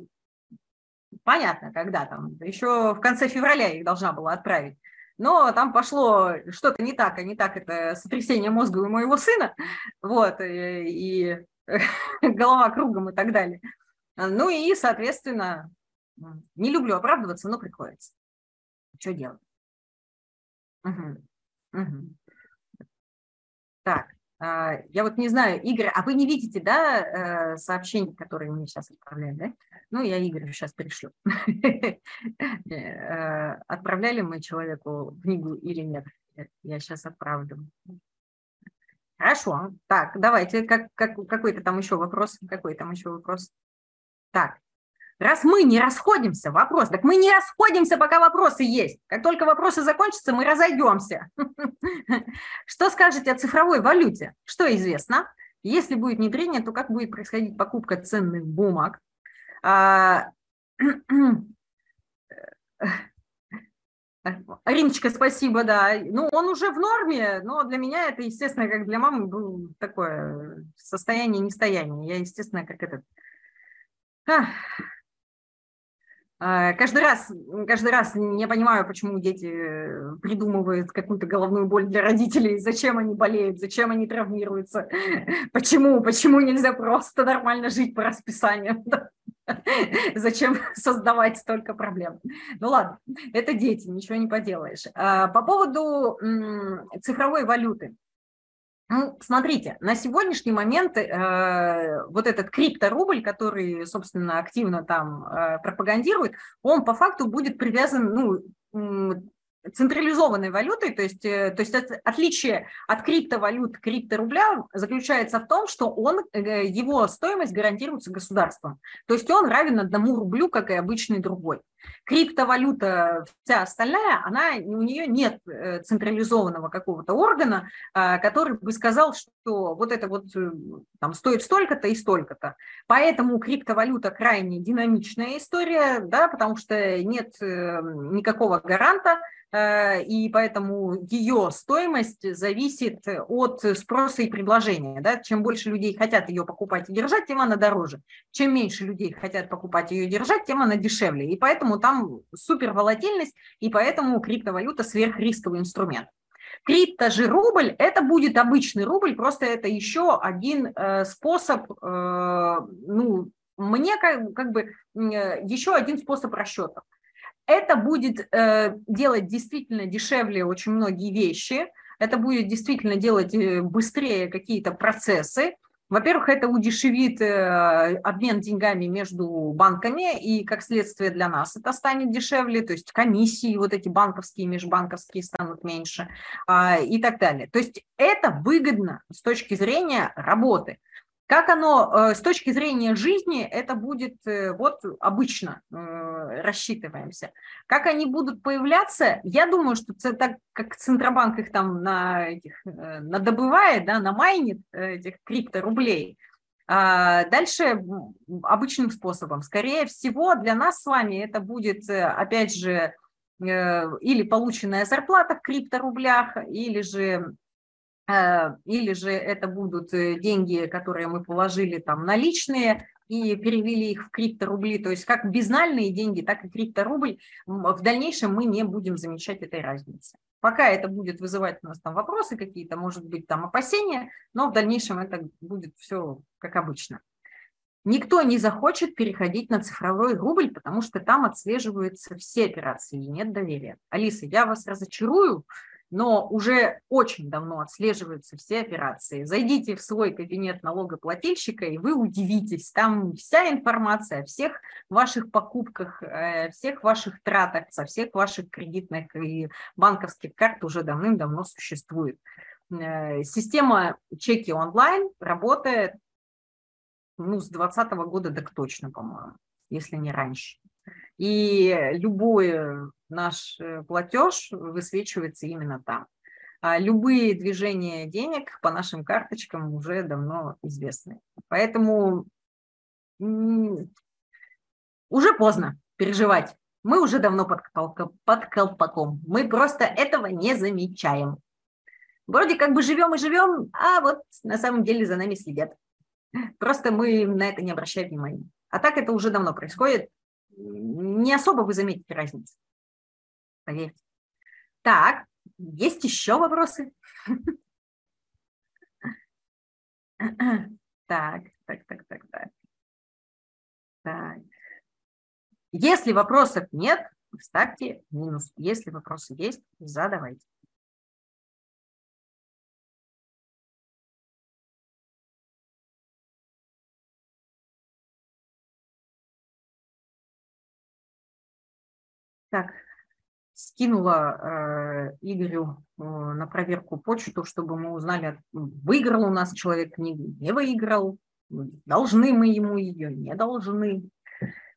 понятно, когда там, еще в конце февраля их должна была отправить. Но там пошло что-то не так, а не так это сотрясение мозга у моего сына, вот, э, и, и голова кругом и так далее. Ну и, соответственно, не люблю оправдываться, но приходится. Что делать? Угу. Угу. Так, я вот не знаю, Игорь, а вы не видите, да, э, сообщения, которые мне сейчас отправляют, да? Ну, я Игорю сейчас пришлю. Э, отправляли мы человеку книгу или нет? Я сейчас отправлю. Хорошо. Так, давайте, как, как, какой-то там еще вопрос, какой там еще вопрос. Так, Раз мы не расходимся, вопрос, так мы не расходимся, пока вопросы есть. Как только вопросы закончатся, мы разойдемся. Что скажете о цифровой валюте? Что известно? Если будет внедрение, то как будет происходить покупка ценных бумаг? А, Ариночка, спасибо, да. Ну, он уже в норме, но для меня это, естественно, как для мамы, было такое состояние нестояние. Я, естественно, как этот А, каждый раз, каждый раз не понимаю, почему дети придумывают какую-то головную боль для родителей, зачем они болеют, зачем они травмируются, почему, почему нельзя просто нормально жить по расписанию, зачем создавать столько проблем. Ну ладно, это дети, ничего не поделаешь. А, по поводу цифровой валюты. Ну, смотрите, на сегодняшний момент э, вот этот крипторубль, который, собственно, активно там э, пропагандирует, он по факту будет привязан, ну, централизованной валютой, то есть, э, то есть отличие от криптовалют крипторубля заключается в том, что он, э, его стоимость гарантируется государством. То есть он равен одному рублю, как и обычный другой. Криптовалюта, вся остальная, она, у нее нет э, централизованного какого-то органа, а, который бы сказал, что вот это вот там стоит столько-то и столько-то. Поэтому криптовалюта крайне динамичная история, да, потому что нет никакого гаранта, Э, и поэтому ее стоимость зависит от спроса и предложения. Да? Чем больше людей хотят ее покупать и держать, тем она дороже. Чем меньше людей хотят покупать ее и держать, тем она дешевле. И поэтому там супер волатильность, и поэтому криптовалюта сверхрисковый инструмент. Крипто же рубль, это будет обычный рубль, просто это еще один э, способ, э, ну, мне как, как бы э, еще один способ расчетов. Это будет э, делать действительно дешевле очень многие вещи, это будет действительно делать э, быстрее какие-то процессы. Во-первых, это удешевит э, обмен деньгами между банками, и как следствие для нас это станет дешевле, то есть комиссии вот эти банковские, межбанковские станут меньше э, и так далее. То есть это выгодно с точки зрения работы. Как оно э, с точки зрения жизни, это будет э, вот обычно э, рассчитываемся. Как они будут появляться, я думаю, что так как Центробанк их там на этих, надобывает, да, намайнит этих крипторублей, а дальше обычным способом. Скорее всего, для нас с вами это будет, опять же, или полученная зарплата в крипторублях, или же или же это будут э, деньги, которые мы положили там наличные и перевели их в крипторубли, то есть как безнальные деньги, так и крипторубль, в дальнейшем мы не будем замечать этой разницы. Пока это будет вызывать у нас там вопросы какие-то, может быть там опасения, но в дальнейшем это будет все как обычно. Никто не захочет переходить на цифровой рубль, потому что там отслеживаются все операции и нет доверия. Алиса, я вас разочарую, но уже очень давно отслеживаются все операции. Зайдите в свой кабинет налогоплательщика, и вы удивитесь. Там вся информация о всех ваших покупках, э, всех ваших тратах, со всех ваших кредитных и банковских карт уже давным-давно существует. Э, система чеки онлайн работает ну, с 2020 года так точно, по-моему, если не раньше. И любой наш э, платеж высвечивается именно там. А любые движения денег по нашим карточкам уже давно известны. Поэтому уже поздно переживать. Мы уже давно под, под колпаком. Мы просто этого не замечаем. Вроде как бы живем и живем, а вот на самом деле за нами следят. Просто мы на это не обращаем внимания. А так это уже давно происходит. Не особо вы заметите разницу поверьте. Так, есть еще вопросы? Так, так, так, так, так. Так. Если вопросов нет, ставьте минус. Если вопросы есть, задавайте. Так, скинула э, Игорю э, на проверку почту, чтобы мы узнали, выиграл у нас человек книгу, не выиграл, должны мы ему ее, не должны.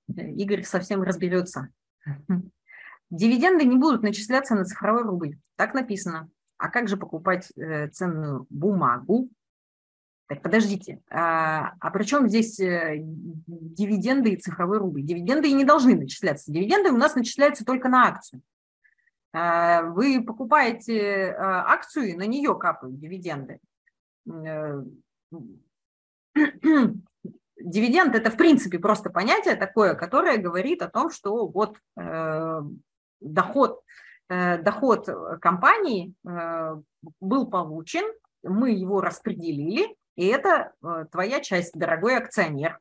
Игорь совсем разберется. Дивиденды не будут начисляться на цифровой рубль. Так написано. А как же покупать э, ценную бумагу? Так, подождите, а, а при чем здесь э, дивиденды и цифровой рубль? Дивиденды и не должны начисляться. Дивиденды у нас начисляются только на акцию. А, вы покупаете а, акцию, и на нее капают дивиденды. Э, дивиденд – это, в принципе, просто понятие такое, которое говорит о том, что вот э, доход, доход компании был получен, мы его распределили, и это э, твоя часть, дорогой акционер.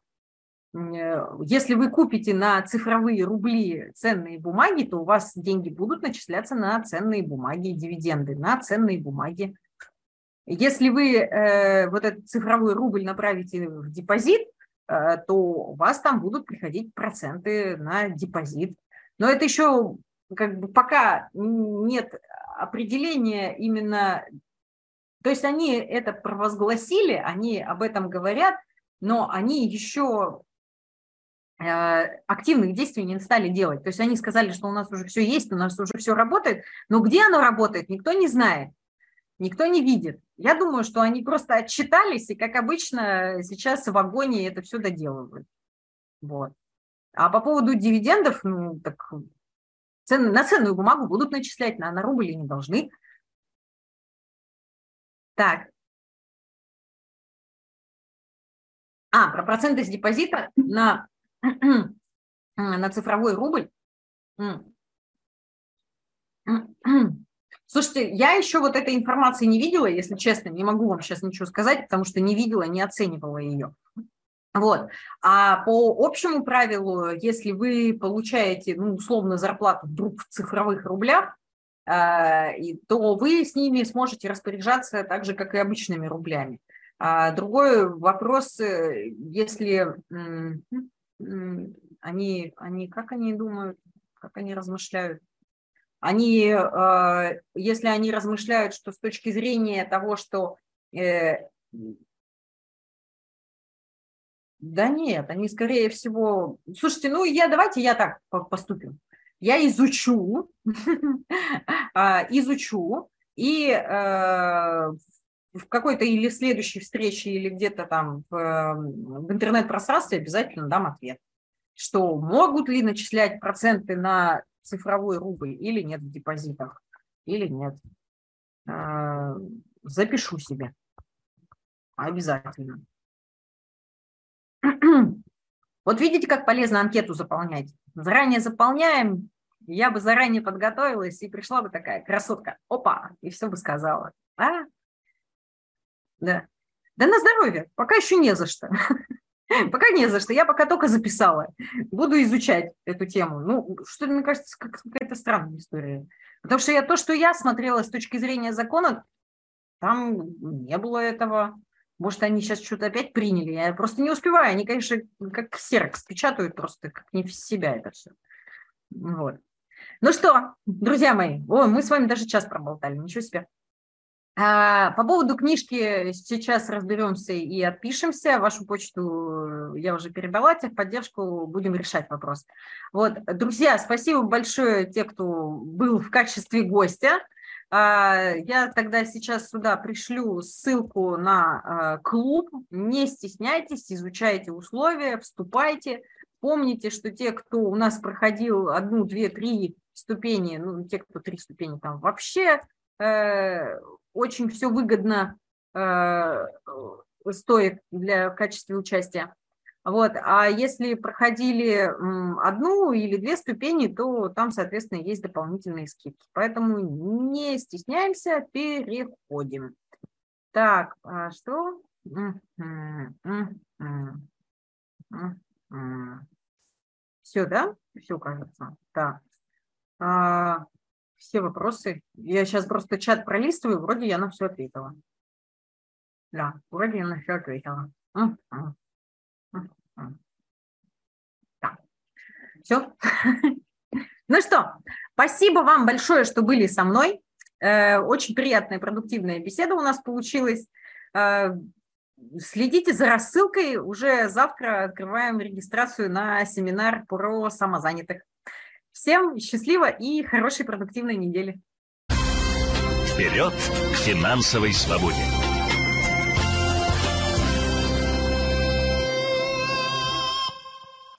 Э, если вы купите на цифровые рубли ценные бумаги, то у вас деньги будут начисляться на ценные бумаги, дивиденды, на ценные бумаги. Если вы э, вот этот цифровой рубль направите в депозит, э, то у вас там будут приходить проценты на депозит. Но это еще как бы пока нет определения именно то есть они это провозгласили, они об этом говорят, но они еще э, активных действий не стали делать. То есть они сказали, что у нас уже все есть, у нас уже все работает, но где оно работает, никто не знает, никто не видит. Я думаю, что они просто отчитались и, как обычно, сейчас в вагоне это все доделывают. Вот. А по поводу дивидендов, ну, так цены, на ценную бумагу будут начислять, на, на рубль не должны. Так. А, про проценты с депозита на, на цифровой рубль. Слушайте, я еще вот этой информации не видела, если честно, не могу вам сейчас ничего сказать, потому что не видела, не оценивала ее. Вот. А по общему правилу, если вы получаете, ну, условно, зарплату вдруг в цифровых рублях, то вы с ними сможете распоряжаться так же, как и обычными рублями. А другой вопрос, э, если они, они, как они думают, как они размышляют? Они, а, если они размышляют, что с точки зрения того, что э, да нет, они скорее всего... Слушайте, ну я давайте я так поступим я изучу, а, изучу, и э, в какой-то или следующей встрече, или где-то там в, в интернет-пространстве обязательно дам ответ, что могут ли начислять проценты на цифровой рубль или нет в депозитах, или нет. Э, запишу себе. Обязательно. Вот видите, как полезно анкету заполнять. Заранее заполняем, я бы заранее подготовилась и пришла бы такая красотка, опа, и все бы сказала. А? Да. Да на здоровье, пока еще не за что. Пока не за что, я пока только записала. Буду изучать эту тему. Ну, что мне кажется, какая-то странная история. Потому что я то, что я смотрела с точки зрения закона, там не было этого. Может, они сейчас что-то опять приняли. Я просто не успеваю. Они, конечно, как ксерокс печатают просто, как не в себя это все. Вот. Ну что, друзья мои, о, мы с вами даже час проболтали, ничего себе. А, по поводу книжки сейчас разберемся и отпишемся. Вашу почту я уже передала, техподдержку, будем решать вопрос. Вот, друзья, спасибо большое те, кто был в качестве гостя. А, я тогда сейчас сюда пришлю ссылку на а, клуб. Не стесняйтесь, изучайте условия, вступайте. Помните, что те, кто у нас проходил одну, две, три ступени, ну, те, кто три ступени там вообще, э, очень все выгодно э, стоит для в участия. Вот. А если проходили одну или две ступени, то там, соответственно, есть дополнительные скидки. Поэтому не стесняемся, переходим. Так, а что? Все, да? Все, кажется. Так. А, все вопросы. Я сейчас просто чат пролистываю, вроде я на все ответила. Да, вроде я на все ответила. Все. Ну что, спасибо вам большое, что были со мной. Э, очень приятная, продуктивная беседа у нас получилась. Э, следите за рассылкой. Уже завтра открываем регистрацию на семинар про самозанятых. Всем счастливо и хорошей продуктивной недели. Вперед к финансовой свободе!